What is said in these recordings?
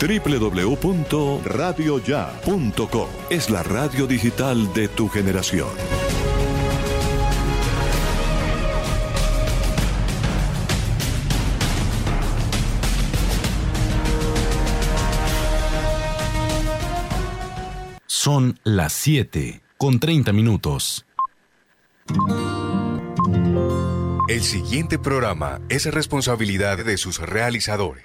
www.radioya.com. Es la radio digital de tu generación. Son las 7 con 30 minutos. El siguiente programa es responsabilidad de sus realizadores.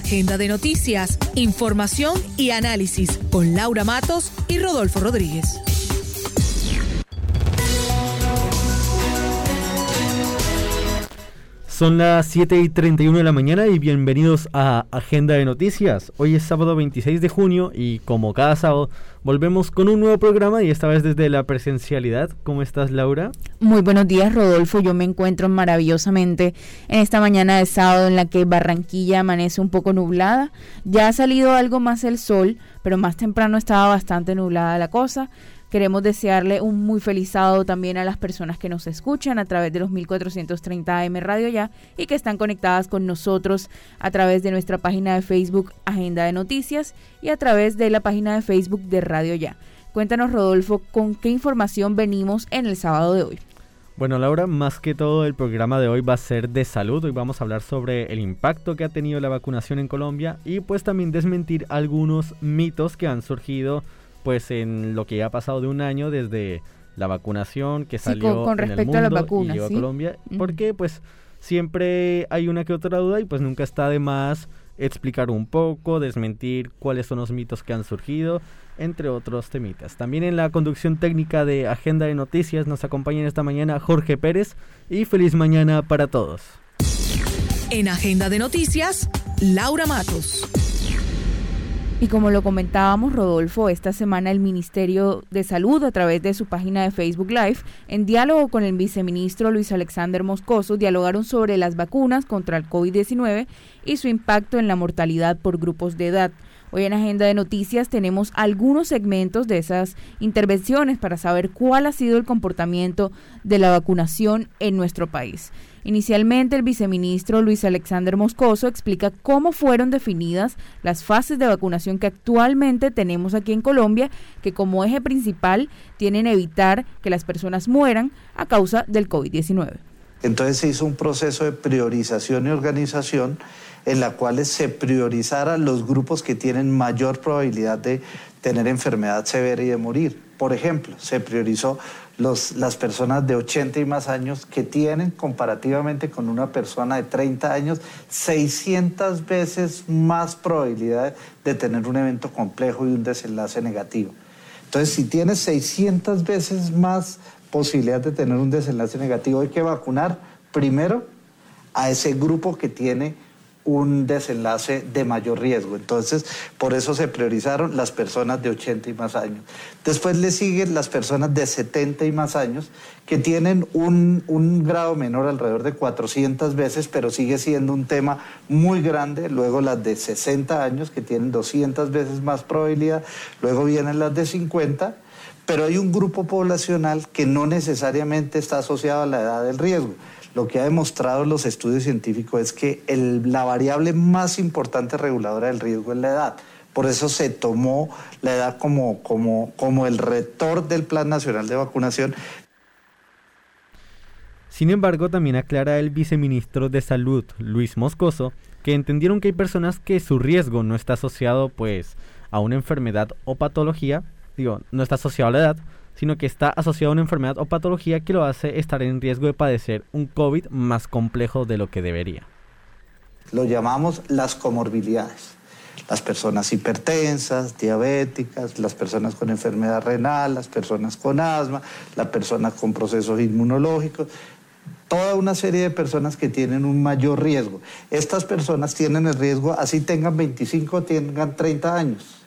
Agenda de noticias, información y análisis con Laura Matos y Rodolfo Rodríguez. Son las 7 y 31 de la mañana y bienvenidos a Agenda de Noticias. Hoy es sábado 26 de junio y como cada sábado volvemos con un nuevo programa y esta vez desde la presencialidad. ¿Cómo estás Laura? Muy buenos días Rodolfo, yo me encuentro maravillosamente en esta mañana de sábado en la que Barranquilla amanece un poco nublada. Ya ha salido algo más el sol, pero más temprano estaba bastante nublada la cosa. Queremos desearle un muy feliz sábado también a las personas que nos escuchan a través de los 1430 AM Radio Ya y que están conectadas con nosotros a través de nuestra página de Facebook Agenda de Noticias y a través de la página de Facebook de Radio Ya. Cuéntanos, Rodolfo, con qué información venimos en el sábado de hoy. Bueno, Laura, más que todo el programa de hoy va a ser de salud. Hoy vamos a hablar sobre el impacto que ha tenido la vacunación en Colombia y pues también desmentir algunos mitos que han surgido pues en lo que ya ha pasado de un año desde la vacunación que salió con, en respecto el mundo a las vacunas, y llegó a Colombia, porque pues siempre hay una que otra duda y pues nunca está de más explicar un poco, desmentir cuáles son los mitos que han surgido, entre otros temitas. También en la conducción técnica de Agenda de Noticias nos acompaña esta mañana Jorge Pérez y feliz mañana para todos. En Agenda de Noticias, Laura Matos. Y como lo comentábamos, Rodolfo, esta semana el Ministerio de Salud, a través de su página de Facebook Live, en diálogo con el viceministro Luis Alexander Moscoso, dialogaron sobre las vacunas contra el COVID-19 y su impacto en la mortalidad por grupos de edad. Hoy en Agenda de Noticias tenemos algunos segmentos de esas intervenciones para saber cuál ha sido el comportamiento de la vacunación en nuestro país. Inicialmente, el viceministro Luis Alexander Moscoso explica cómo fueron definidas las fases de vacunación que actualmente tenemos aquí en Colombia, que como eje principal tienen evitar que las personas mueran a causa del COVID-19. Entonces se hizo un proceso de priorización y organización en la cual se priorizara los grupos que tienen mayor probabilidad de tener enfermedad severa y de morir. Por ejemplo, se priorizó las personas de 80 y más años que tienen comparativamente con una persona de 30 años 600 veces más probabilidad de tener un evento complejo y un desenlace negativo. Entonces, si tienes 600 veces más posibilidad de tener un desenlace negativo, hay que vacunar primero a ese grupo que tiene un desenlace de mayor riesgo. Entonces, por eso se priorizaron las personas de 80 y más años. Después le siguen las personas de 70 y más años, que tienen un, un, grado menor, alrededor de 400 veces, pero sigue siendo un tema muy grande. Luego las de 60 años, que tienen 200 veces más probabilidad. Luego vienen las de 50 pero hay un grupo poblacional que no necesariamente está asociado a la edad del riesgo lo que ha demostrado los estudios científicos es que la variable más importante reguladora del riesgo es la edad. Por eso se tomó la edad como, el rector del Plan Nacional de Vacunación. Sin embargo, también aclara el viceministro de Salud, Luis Moscoso, que entendieron que hay personas que su riesgo no está asociado pues a una enfermedad o patología, digo, no está asociado a la edad, sino que está asociado a una enfermedad o patología que lo hace estar en riesgo de padecer un COVID más complejo de lo que debería. Lo llamamos las comorbilidades. Las personas hipertensas, diabéticas, las personas con enfermedad renal, las personas con asma, las personas con procesos inmunológicos. toda una serie de personas que tienen un mayor riesgo. Estas personas tienen el riesgo, así tengan 25, tengan 30 años.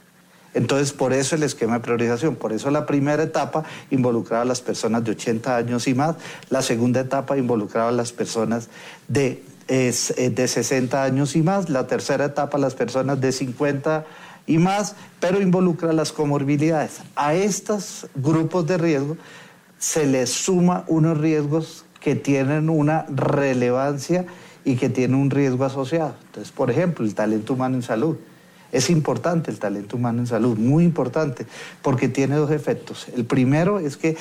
Entonces, por eso el esquema de priorización, por eso la primera etapa involucraba a las personas de 80 años y más, la segunda etapa involucraba a las personas de, eh, de 60 años y más, la tercera etapa las personas de 50 y más, pero involucra las comorbilidades. A estos grupos de riesgo se les suma unos riesgos que tienen una relevancia y que tienen un riesgo asociado. Entonces, por ejemplo, el talento humano en salud. Es importante el talento humano en salud, muy importante, porque tiene dos efectos. El primero es que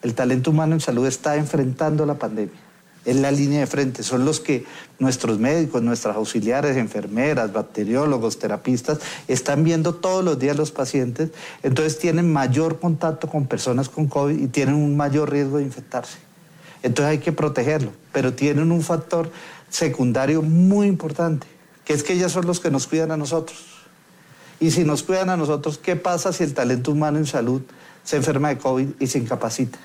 el talento humano en salud está enfrentando la pandemia. Es la línea de frente, son los que nuestros médicos, nuestras auxiliares, enfermeras, bacteriólogos, terapistas, están viendo todos los días los pacientes, entonces tienen mayor contacto con personas con COVID y tienen un mayor riesgo de infectarse. Entonces hay que protegerlo, pero tienen un factor secundario muy importante, que es que ellos son los que nos cuidan a nosotros. Y si nos cuidan a nosotros, ¿qué pasa si el talento humano en salud se enferma de COVID y se incapacita?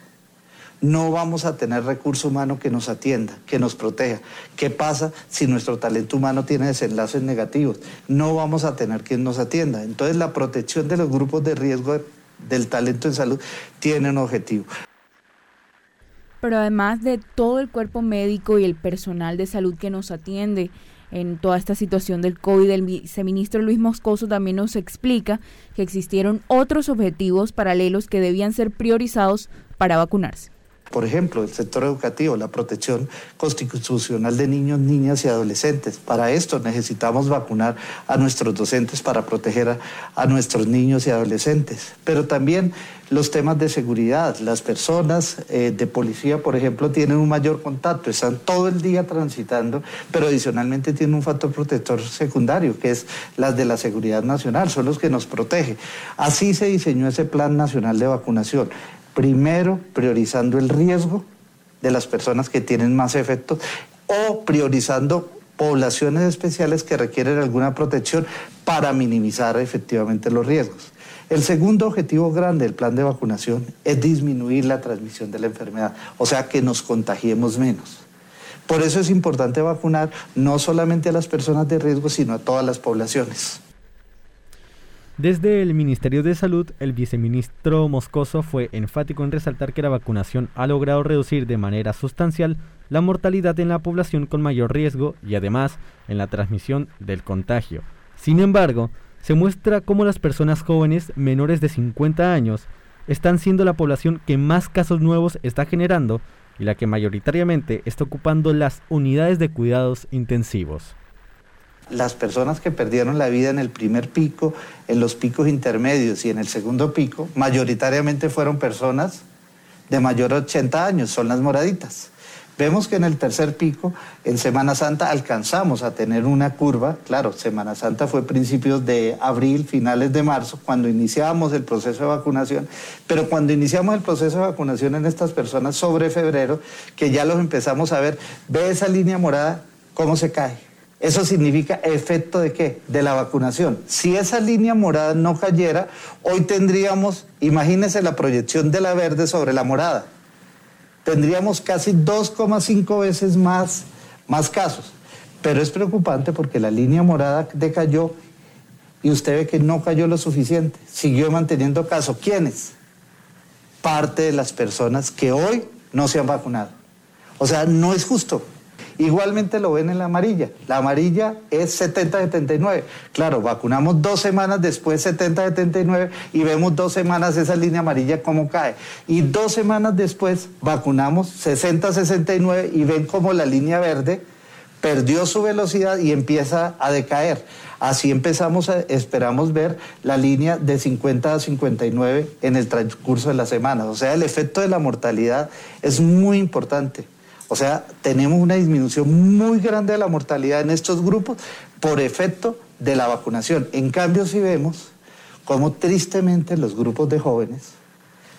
No vamos a tener recurso humano que nos atienda, que nos proteja. ¿Qué pasa si nuestro talento humano tiene desenlaces negativos? No vamos a tener quien nos atienda. Entonces la protección de los grupos de riesgo del talento en salud tiene un objetivo pero además de todo el cuerpo médico y el personal de salud que nos atiende en toda esta situación del COVID, el viceministro Luis Moscoso también nos explica que existieron otros objetivos paralelos que debían ser priorizados para vacunarse. Por ejemplo, el sector educativo, la protección constitucional de niños, niñas y adolescentes. Para esto necesitamos vacunar a nuestros docentes para proteger a, nuestros niños y adolescentes. Pero también los temas de seguridad. Las personas eh, de policía, por ejemplo, tienen un mayor contacto, están todo el día transitando, pero adicionalmente tienen un factor protector secundario, que es las de la seguridad nacional, son los que nos protege. Así se diseñó ese Plan Nacional de Vacunación. Primero, priorizando el riesgo de las personas que tienen más efectos o priorizando poblaciones especiales que requieren alguna protección para minimizar efectivamente los riesgos. El segundo objetivo grande del plan de vacunación es disminuir la transmisión de la enfermedad, o sea, que nos contagiemos menos. Por eso es importante vacunar no solamente a las personas de riesgo, sino a todas las poblaciones. Desde el Ministerio de Salud, el viceministro Moscoso fue enfático en resaltar que la vacunación ha logrado reducir de manera sustancial la mortalidad en la población con mayor riesgo y además en la transmisión del contagio. Sin embargo, se muestra cómo las personas jóvenes menores de 50 años están siendo la población que más casos nuevos está generando y la que mayoritariamente está ocupando las unidades de cuidados intensivos las personas que perdieron la vida en el primer pico, en los picos intermedios y en el segundo pico, mayoritariamente fueron personas de mayor de 80 años, son las moraditas. Vemos que en el tercer pico, en Semana Santa, alcanzamos a tener una curva. Claro, Semana Santa fue principios de abril, finales de marzo, cuando iniciábamos el proceso de vacunación. Pero cuando iniciamos el proceso de vacunación en estas personas sobre febrero, que ya los empezamos a ver, ve esa línea morada, cómo se cae eso significa efecto de qué? De la vacunación. Si esa línea morada no cayera, hoy tendríamos, imagínense la proyección de la verde sobre la morada. Tendríamos casi 2,5 veces más, más casos. Pero es preocupante porque la línea morada decayó y usted ve que no cayó lo suficiente. Siguió manteniendo casos. ¿Quiénes? Parte de las personas que hoy no se han vacunado. O sea, no es justo. Igualmente lo ven en la amarilla. La amarilla es 70-79. Claro, vacunamos dos semanas después 70-79 y vemos dos semanas esa línea amarilla cómo cae. Y dos semanas después vacunamos 60-69 y ven cómo la línea verde perdió su velocidad y empieza a decaer. Así empezamos, a, esperamos ver la línea de 50 a 59 en el transcurso de la semana. O sea, el efecto de la mortalidad es muy importante. O sea, tenemos una disminución muy grande de la mortalidad en estos grupos por efecto de la vacunación. En cambio, si vemos cómo tristemente los grupos de jóvenes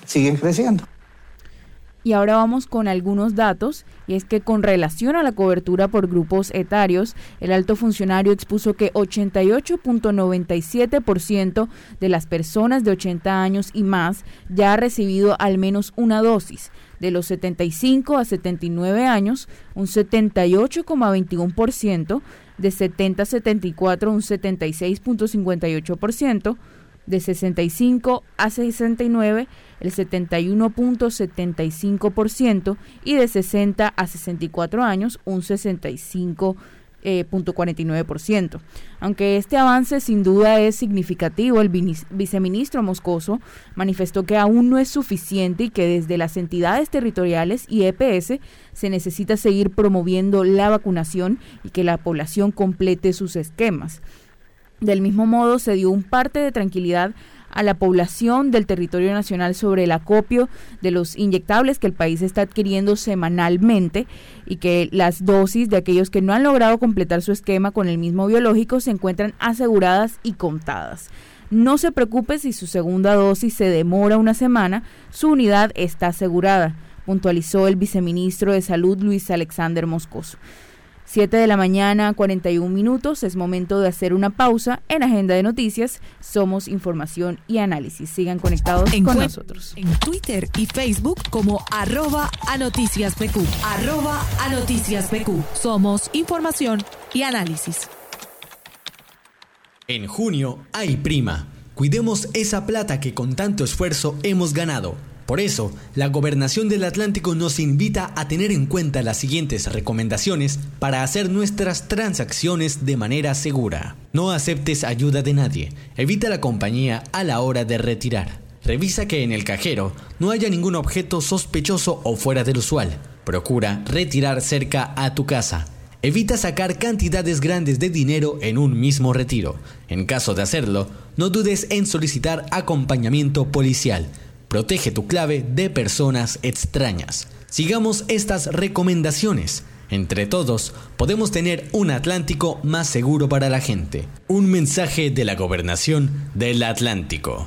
siguen creciendo. Y ahora vamos con algunos datos, y es que con relación a la cobertura por grupos etarios, el alto funcionario expuso que 88.97% de las personas de 80 años y más ya ha recibido al menos una dosis. De los 75 a 79 años, un 78,21%, de 70 a 74 un 76.58%, de 65 a 69 el 71.75% y de 60 a 64 años un 65 eh, Aunque este avance sin duda es significativo, el viceministro Moscoso manifestó que aún no es suficiente y que desde las entidades territoriales y EPS se necesita seguir promoviendo la vacunación y que la población complete sus esquemas. Del mismo modo, se dio un parte de tranquilidad a la población del territorio nacional sobre el acopio de los inyectables que el país está adquiriendo semanalmente y que las dosis de aquellos que no han logrado completar su esquema con el mismo biológico se encuentran aseguradas y contadas. No se preocupe si su segunda dosis se demora una semana, su unidad está asegurada, puntualizó el viceministro de Salud Luis Alexander Moscoso. 7 de la mañana, 41 minutos. Es momento de hacer una pausa en Agenda de Noticias. Somos información y análisis. Sigan conectados con nosotros. En Twitter y Facebook como arroba a noticias PQ. Arroba a noticias PQ. Somos información y análisis. En junio hay prima. Cuidemos esa plata que con tanto esfuerzo hemos ganado. Por eso, la Gobernación del Atlántico nos invita a tener en cuenta las siguientes recomendaciones para hacer nuestras transacciones de manera segura. No aceptes ayuda de nadie. Evita la compañía a la hora de retirar. Revisa que en el cajero no haya ningún objeto sospechoso o fuera del usual. Procura retirar cerca a tu casa. Evita sacar cantidades grandes de dinero en un mismo retiro. En caso de hacerlo, no dudes en solicitar acompañamiento policial. Protege tu clave de personas extrañas. Sigamos estas recomendaciones. Entre todos, podemos tener un Atlántico más seguro para la gente. Un mensaje de la gobernación del Atlántico.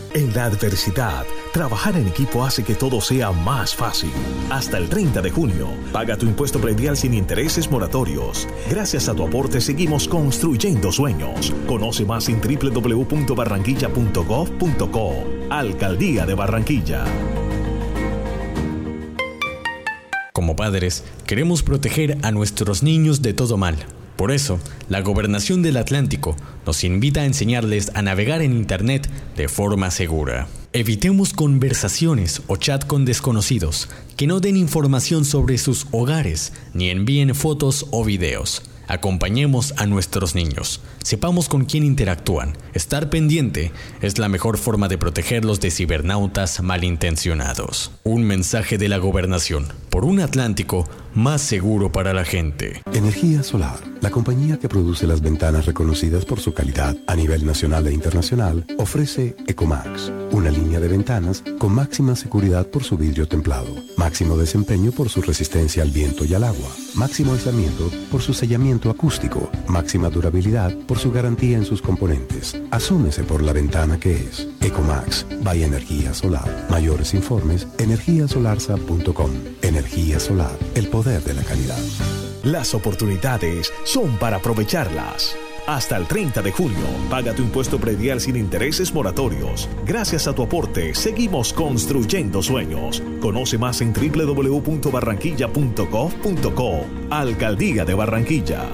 En la adversidad, trabajar en equipo hace que todo sea más fácil. Hasta el 30 de junio, paga tu impuesto predial sin intereses moratorios. Gracias a tu aporte seguimos construyendo sueños. Conoce más en www.barranquilla.gov.co. Alcaldía de Barranquilla. Como padres, queremos proteger a nuestros niños de todo mal. Por eso, la Gobernación del Atlántico nos invita a enseñarles a navegar en Internet de forma segura. Evitemos conversaciones o chat con desconocidos que no den información sobre sus hogares ni envíen fotos o videos. Acompañemos a nuestros niños. Sepamos con quién interactúan. Estar pendiente es la mejor forma de protegerlos de cibernautas malintencionados. Un mensaje de la gobernación por un Atlántico más seguro para la gente. Energía Solar, la compañía que produce las ventanas reconocidas por su calidad a nivel nacional e internacional, ofrece Ecomax, una línea de ventanas con máxima seguridad por su vidrio templado, máximo desempeño por su resistencia al viento y al agua, máximo aislamiento por su sellamiento acústico, máxima durabilidad por su garantía en sus componentes. Asúmese por la ventana que es. Ecomax, by Energía Solar. Mayores informes, energiasolarsa.com. Energía solar, el poder de la calidad. Las oportunidades son para aprovecharlas. Hasta el 30 de junio, paga tu impuesto predial sin intereses moratorios. Gracias a tu aporte, seguimos construyendo sueños. Conoce más en www.barranquilla.gov.co. Alcaldía de Barranquilla.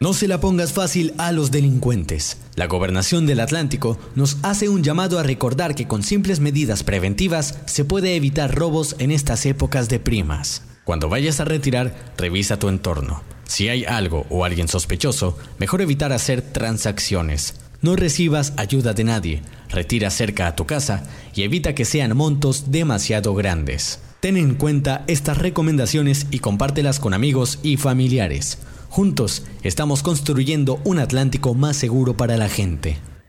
No se la pongas fácil a los delincuentes. La gobernación del Atlántico nos hace un llamado a recordar que con simples medidas preventivas se puede evitar robos en estas épocas de primas. Cuando vayas a retirar, revisa tu entorno. Si hay algo o alguien sospechoso, mejor evitar hacer transacciones. No recibas ayuda de nadie, retira cerca a tu casa y evita que sean montos demasiado grandes. Ten en cuenta estas recomendaciones y compártelas con amigos y familiares. Juntos estamos construyendo un Atlántico más seguro para la gente.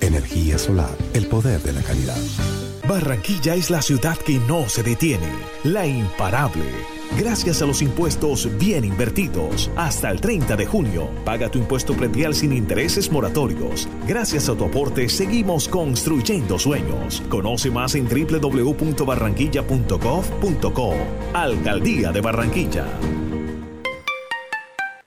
Energía solar, el poder de la calidad. Barranquilla es la ciudad que no se detiene, la imparable. Gracias a los impuestos bien invertidos. Hasta el 30 de junio, paga tu impuesto predial sin intereses moratorios. Gracias a tu aporte, seguimos construyendo sueños. Conoce más en www.barranquilla.gov.co. Alcaldía de Barranquilla.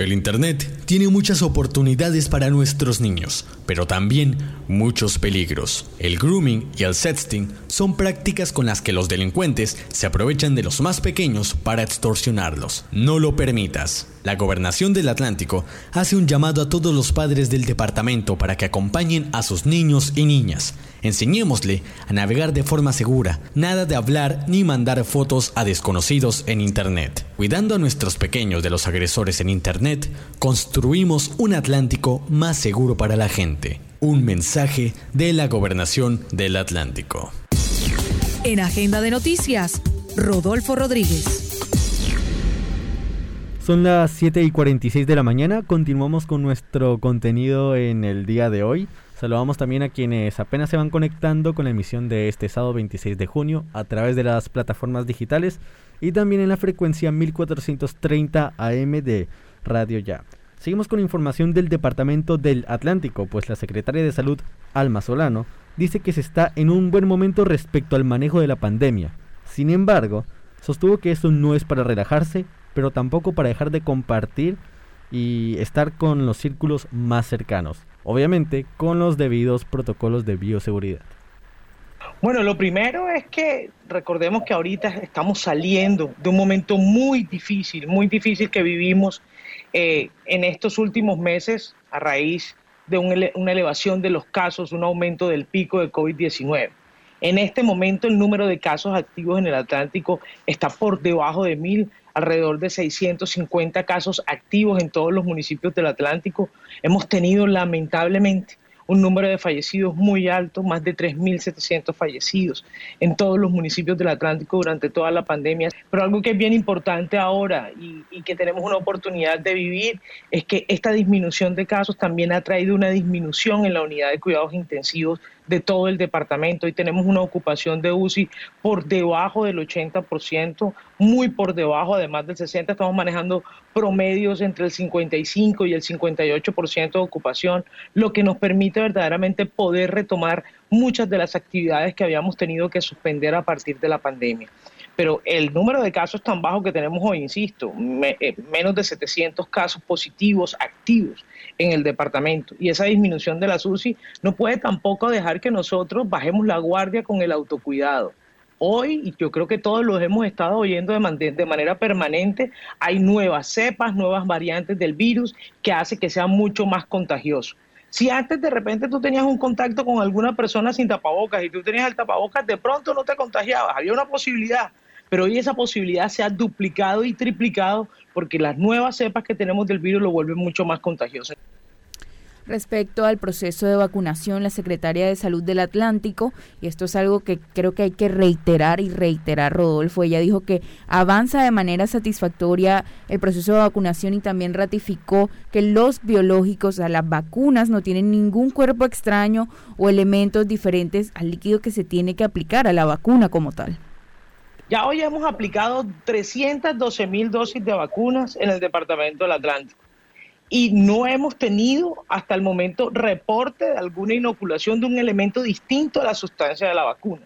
El Internet tiene muchas oportunidades para nuestros niños, pero también muchos peligros. El grooming y el sexting son prácticas con las que los delincuentes se aprovechan de los más pequeños para extorsionarlos. No lo permitas. La Gobernación del Atlántico hace un llamado a todos los padres del departamento para que acompañen a sus niños y niñas. Enseñémosle a navegar de forma segura, nada de hablar ni mandar fotos a desconocidos en Internet. Cuidando a nuestros pequeños de los agresores en Internet, construimos un Atlántico más seguro para la gente. Un mensaje de la Gobernación del Atlántico. En Agenda de Noticias, Rodolfo Rodríguez. Son las 7 y 46 de la mañana, continuamos con nuestro contenido en el día de hoy. Saludamos también a quienes apenas se van conectando con la emisión de este sábado 26 de junio a través de las plataformas digitales y también en la frecuencia 1430 AM de Radio Ya. Seguimos con información del Departamento del Atlántico, pues la secretaria de Salud, Alma Solano, dice que se está en un buen momento respecto al manejo de la pandemia. Sin embargo, sostuvo que eso no es para relajarse, pero tampoco para dejar de compartir y estar con los círculos más cercanos obviamente con los debidos protocolos de bioseguridad. Bueno, lo primero es que recordemos que ahorita estamos saliendo de un momento muy difícil, muy difícil que vivimos eh, en estos últimos meses a raíz de una elevación de los casos, un aumento del pico de COVID-19. En este momento el número de casos activos en el Atlántico está por debajo de mil, alrededor de 650 casos activos en todos los municipios del Atlántico. Hemos tenido lamentablemente un número de fallecidos muy alto, más de 3.700 fallecidos en todos los municipios del Atlántico durante toda la pandemia. Pero algo que es bien importante ahora y, que tenemos una oportunidad de vivir es que esta disminución de casos también ha traído una disminución en la unidad de cuidados intensivos de todo el departamento. y tenemos una ocupación de UCI por debajo del 80%, muy por debajo, además del 60%. Estamos manejando promedios entre el 55 y el 58% de ocupación, lo que nos permite verdaderamente poder retomar muchas de las actividades que habíamos tenido que suspender a partir de la pandemia pero el número de casos tan bajo que tenemos hoy, insisto, eh, menos de 700 casos positivos activos en el departamento y esa disminución de la SUSI no puede tampoco dejar que nosotros bajemos la guardia con el autocuidado. Hoy, y yo creo que todos los hemos estado oyendo de, de manera permanente, hay nuevas cepas, nuevas variantes del virus que hace que sea mucho más contagioso. Si antes de repente tú tenías un contacto con alguna persona sin tapabocas y tú tenías el tapabocas, de pronto no te contagiabas, había una posibilidad pero hoy esa posibilidad se ha duplicado y triplicado porque las nuevas cepas que tenemos del virus lo vuelven mucho más contagioso. Respecto al proceso de vacunación, la Secretaria de Salud del Atlántico, y esto es algo que creo que hay que reiterar y reiterar, Rodolfo, ella dijo que avanza de manera satisfactoria el proceso de vacunación y también ratificó que los biológicos, a las vacunas, no tienen ningún cuerpo extraño o elementos diferentes al líquido que se tiene que aplicar a la vacuna como tal. Ya hoy hemos aplicado 312 mil dosis de vacunas en el Departamento del Atlántico y no hemos tenido hasta el momento reporte de alguna inoculación de un elemento distinto a la sustancia de la vacuna.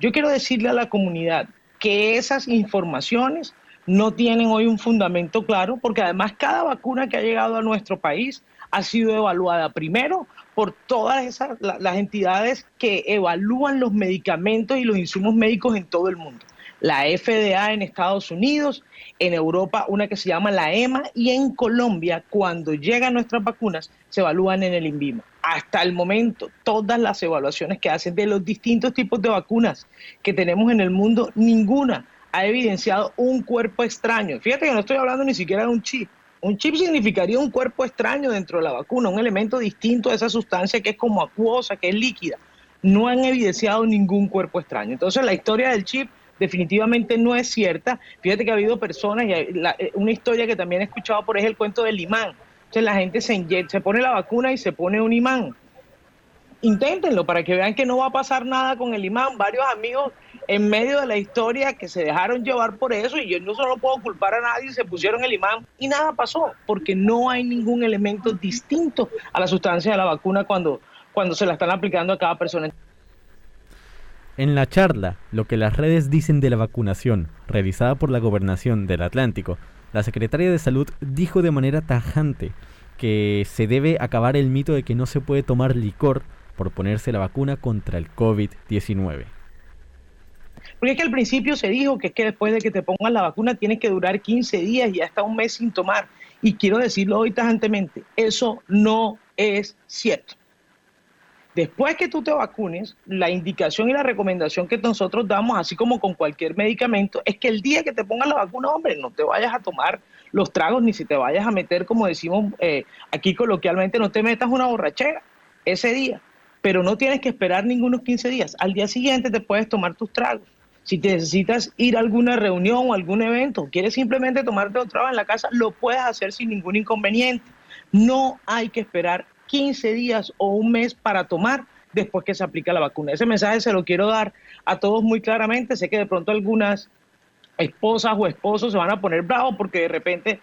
Yo quiero decirle a la comunidad que esas informaciones no tienen hoy un fundamento claro porque además cada vacuna que ha llegado a nuestro país ha sido evaluada primero por todas esas, las entidades que evalúan los medicamentos y los insumos médicos en todo el mundo. La FDA en Estados Unidos, en Europa una que se llama la EMA y en Colombia cuando llegan nuestras vacunas se evalúan en el INVIMA. Hasta el momento, todas las evaluaciones que hacen de los distintos tipos de vacunas que tenemos en el mundo, ninguna ha evidenciado un cuerpo extraño. Fíjate que no estoy hablando ni siquiera de un chip, un chip significaría un cuerpo extraño dentro de la vacuna, un elemento distinto de esa sustancia que es como acuosa, que es líquida. No han evidenciado ningún cuerpo extraño. Entonces la historia del chip definitivamente no es cierta. Fíjate que ha habido personas, y eh, una historia que también he escuchado por ejemplo, el cuento del imán. Entonces la gente se, se pone la vacuna y se pone un imán inténtenlo para que vean que no va a pasar nada con el imán. Varios amigos en medio de la historia que se dejaron llevar por eso y yo no solo puedo culpar a nadie, se pusieron el imán y nada pasó porque no hay ningún elemento distinto a la sustancia de la vacuna cuando, cuando se la están aplicando a cada persona. En la charla, lo que las redes dicen de la vacunación, realizada por la Gobernación del Atlántico, la secretaria de Salud dijo de manera tajante que se debe acabar el mito de que no se puede tomar licor por ponerse la vacuna contra el COVID-19. Porque es que al principio se dijo que es que después de que te pongan la vacuna tienes que durar 15 días y hasta un mes sin tomar. Y quiero decirlo hoy tajantemente, eso no es cierto. Después que tú te vacunes, la indicación y la recomendación que nosotros damos, así como con cualquier medicamento, es que el día que te pongan la vacuna, hombre, no te vayas a tomar los tragos ni si te vayas a meter, como decimos eh, aquí coloquialmente, no te metas una borrachera ese día pero no tienes que esperar ningunos 15 días. Al día siguiente te puedes tomar tus tragos. Si te necesitas ir a alguna reunión o algún evento, quieres simplemente tomarte otro trago en la casa, lo puedes hacer sin ningún inconveniente. No hay que esperar 15 días o un mes para tomar después que se aplica la vacuna. Ese mensaje se lo quiero dar a todos muy claramente. Sé que de pronto algunas esposas o esposos se van a poner bravos porque de repente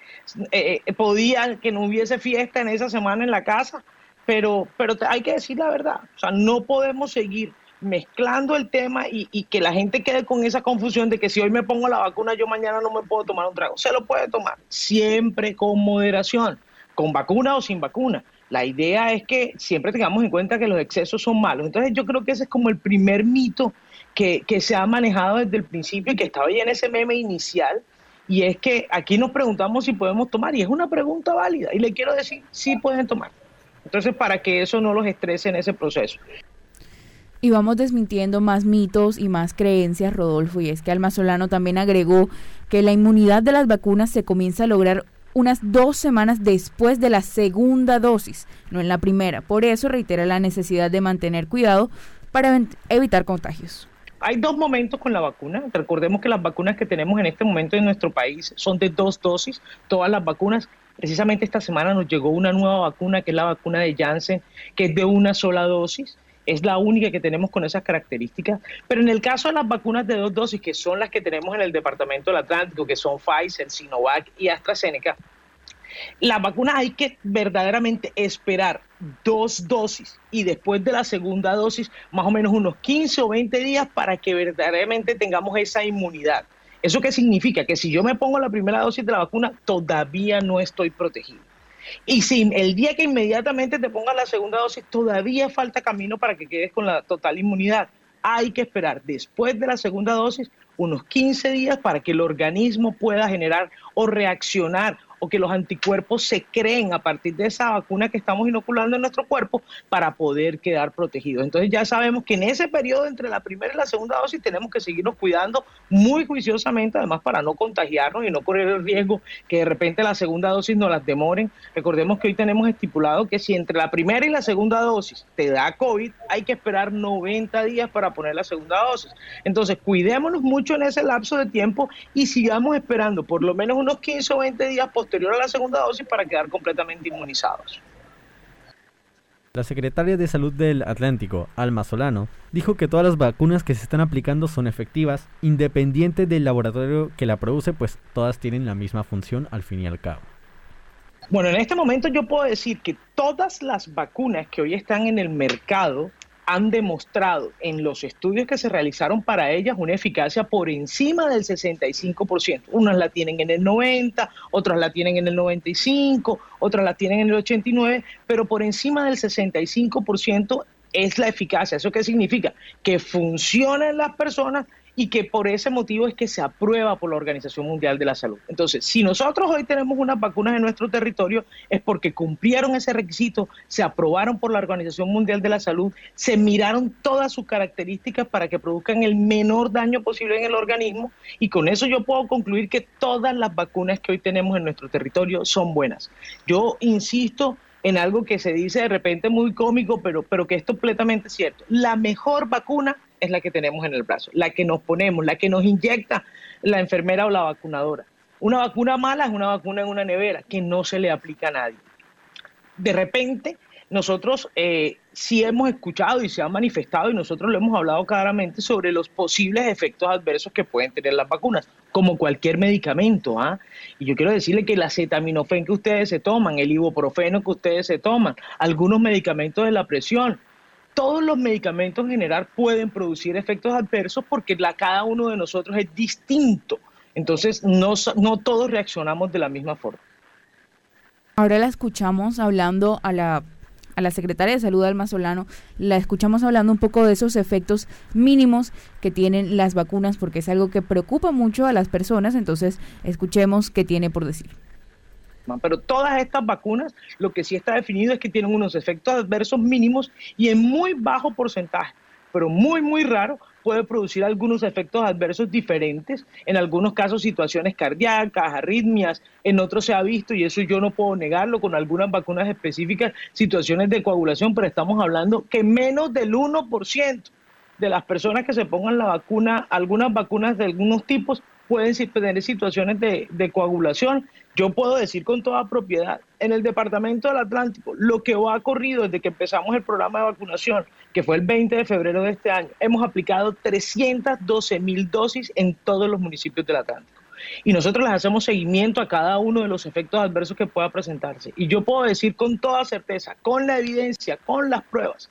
eh, eh, podía que no hubiese fiesta en esa semana en la casa pero, pero hay que decir la verdad, o sea, no podemos seguir mezclando el tema y, y, que la gente quede con esa confusión de que si hoy me pongo la vacuna, yo mañana no me puedo tomar un trago. Se lo puede tomar, siempre con moderación, con vacuna o sin vacuna. La idea es que siempre tengamos en cuenta que los excesos son malos. Entonces yo creo que ese es como el primer mito que, se ha manejado desde el principio y que estaba ya en ese meme inicial. Y es que aquí nos preguntamos si podemos tomar y es una pregunta válida. Y le quiero decir, sí pueden tomar. Entonces, para que eso no los estrese en ese proceso. Y vamos desmintiendo más mitos y más creencias, Rodolfo, y es que Almazolano también agregó que la inmunidad de las vacunas se comienza a lograr unas dos semanas después de la segunda dosis, no en la primera. Por eso reitera la necesidad de mantener cuidado para evitar contagios. Hay dos momentos con la vacuna. Recordemos que las vacunas que tenemos en este momento en nuestro país son de dos dosis. Todas las vacunas Precisamente esta semana nos llegó una nueva vacuna, que es la vacuna de Janssen, que es de una sola dosis. Es la única que tenemos con esas características. Pero en el caso de las vacunas de dos dosis, que son las que tenemos en el Departamento del Atlántico, que son Pfizer, Sinovac y AstraZeneca, la vacuna hay que verdaderamente esperar dos dosis y después de la segunda dosis, más o menos unos 15 o 20 días para que verdaderamente tengamos esa inmunidad. ¿Eso qué significa? Que si yo me pongo la primera dosis de la vacuna, todavía no estoy protegido. Y si el día que inmediatamente te pongas la segunda dosis, todavía falta camino para que quedes con la total inmunidad. Hay que esperar después de la segunda dosis unos 15 días para que el organismo pueda generar o reaccionar o que los anticuerpos se creen a partir de esa vacuna que estamos inoculando en nuestro cuerpo para poder quedar protegidos. Entonces ya sabemos que en ese periodo entre la primera y la segunda dosis tenemos que seguirnos cuidando muy juiciosamente, además para no contagiarnos y no correr el riesgo que de repente la segunda dosis nos las demoren. Recordemos que hoy tenemos estipulado que si entre la primera y la segunda dosis te da COVID, hay que esperar 90 días para poner la segunda dosis. Entonces cuidémonos mucho en ese lapso de tiempo y sigamos esperando por lo menos unos 15 o 20 días posteriores posterior a la segunda dosis para quedar completamente inmunizados. La secretaria de Salud del Atlántico, Alma Solano, dijo que todas las vacunas que se están aplicando son efectivas, independiente del laboratorio que la produce, pues todas tienen la misma función al fin y al cabo. Bueno, en este momento yo puedo decir que todas las vacunas que hoy están en el mercado han demostrado en los estudios que se realizaron para ellas una eficacia por encima del 65%. Unas la tienen en el 90, otras la tienen en el 95, otras la tienen en el 89, pero por encima del 65% es la eficacia. ¿Eso qué significa? Que funcionan las personas y que por ese motivo es que se aprueba por la Organización Mundial de la Salud. Entonces, si nosotros hoy tenemos unas vacunas en nuestro territorio, es porque cumplieron ese requisito, se aprobaron por la Organización Mundial de la Salud, se miraron todas sus características para que produzcan el menor daño posible en el organismo y con eso yo puedo concluir que todas las vacunas que hoy tenemos en nuestro territorio son buenas. Yo insisto en algo que se dice de repente muy cómico, pero, pero que es completamente cierto. La mejor vacuna es la que tenemos en el brazo, la que nos ponemos, la que nos inyecta la enfermera o la vacunadora. Una vacuna mala es una vacuna en una nevera que no se le aplica a nadie. De repente, nosotros eh, sí hemos escuchado y se ha manifestado y nosotros lo hemos hablado claramente sobre los posibles efectos adversos que pueden tener las vacunas, como cualquier medicamento. ¿ah? Y yo quiero decirle que la acetaminofén que ustedes se toman, el ibuprofeno que ustedes se toman, algunos medicamentos de la presión, todos los medicamentos en general pueden producir efectos adversos porque la, cada uno de nosotros es distinto. Entonces, no, no todos reaccionamos de la misma forma. Ahora la escuchamos hablando a la, a la secretaria de Salud, Alma Solano, la escuchamos hablando un poco de esos efectos mínimos que tienen las vacunas, porque es algo que preocupa mucho a las personas, entonces escuchemos qué tiene por decir. Pero todas estas vacunas, lo que sí está definido es que tienen unos efectos adversos mínimos y en muy bajo porcentaje, pero muy, muy raro, puede producir algunos efectos adversos diferentes, en algunos casos situaciones cardíacas, arritmias, en otros se ha visto, y eso yo no puedo negarlo, con algunas vacunas específicas, situaciones de coagulación, pero estamos hablando que menos del 1% de las personas que se pongan la vacuna, algunas vacunas de algunos tipos, pueden tener situaciones de, coagulación. Yo puedo decir con toda propiedad, en el Departamento del Atlántico, lo que ha ocurrido desde que empezamos el programa de vacunación, que fue el 20 de febrero de este año, hemos aplicado 312 mil dosis en todos los municipios del Atlántico. Y nosotros les hacemos seguimiento a cada uno de los efectos adversos que pueda presentarse. Y yo puedo decir con toda certeza, con la evidencia, con las pruebas,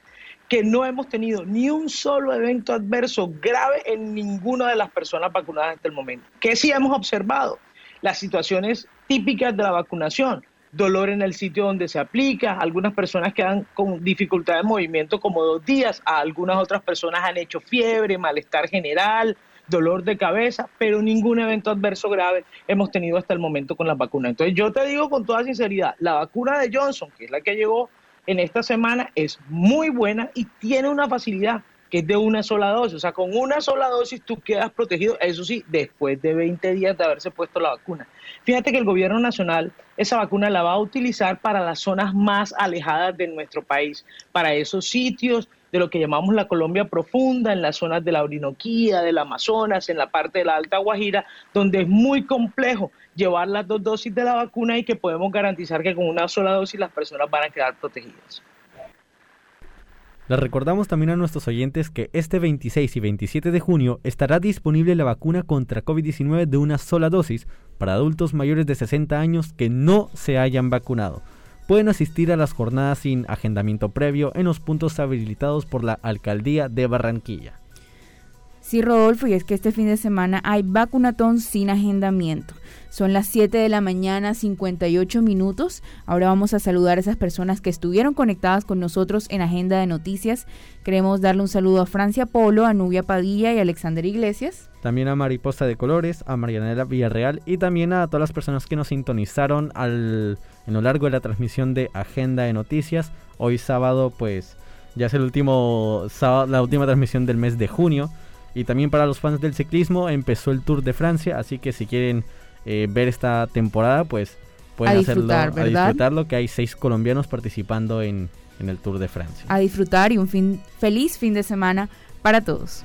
que no hemos tenido ni un solo evento adverso grave en ninguna de las personas vacunadas hasta el momento. ¿Qué sí hemos observado? Las situaciones típicas de la vacunación, dolor en el sitio donde se aplica, algunas personas quedan con dificultad de movimiento como dos días, a algunas otras personas han hecho fiebre, malestar general, dolor de cabeza, pero ningún evento adverso grave hemos tenido hasta el momento con la vacuna. Entonces yo te digo con toda sinceridad, la vacuna de Johnson, que es la que llegó en esta semana es muy buena y tiene una facilidad que es de una sola dosis. O sea, con una sola dosis tú quedas protegido, eso sí, después de 20 días de haberse puesto la vacuna. Fíjate que el gobierno nacional esa vacuna la va a utilizar para las zonas más alejadas de nuestro país, para esos sitios de lo que llamamos la Colombia profunda, en las zonas de la Orinoquía, del Amazonas, en la parte de la Alta Guajira, donde es muy complejo llevar las dos dosis de la vacuna y que podemos garantizar que con una sola dosis las personas van a quedar protegidas. Les recordamos también a nuestros oyentes que este 26 y 27 de junio estará disponible la vacuna contra COVID-19 de una sola dosis para adultos mayores de 60 años que no se hayan vacunado pueden asistir a las jornadas sin agendamiento previo en los puntos habilitados por la Alcaldía de Barranquilla. Sí, Rodolfo, y es que este fin de semana hay vacunatón sin agendamiento. Son las 7 de la mañana, 58 minutos. Ahora vamos a saludar a esas personas que estuvieron conectadas con nosotros en Agenda de Noticias. Queremos darle un saludo a Francia Polo, a Nubia Padilla y a Alexander Iglesias. También a Mariposa de Colores, a Marianela Villarreal y también a todas las personas que nos sintonizaron al, en lo largo de la transmisión de Agenda de Noticias. Hoy sábado, pues ya es el último la última transmisión del mes de junio. Y también para los fans del ciclismo empezó el Tour de Francia, así que si quieren eh, ver esta temporada, pues pueden hacerlo, a disfrutarlo, que hay seis colombianos participando en, en el Tour de Francia. A disfrutar y un fin, feliz fin de semana para todos.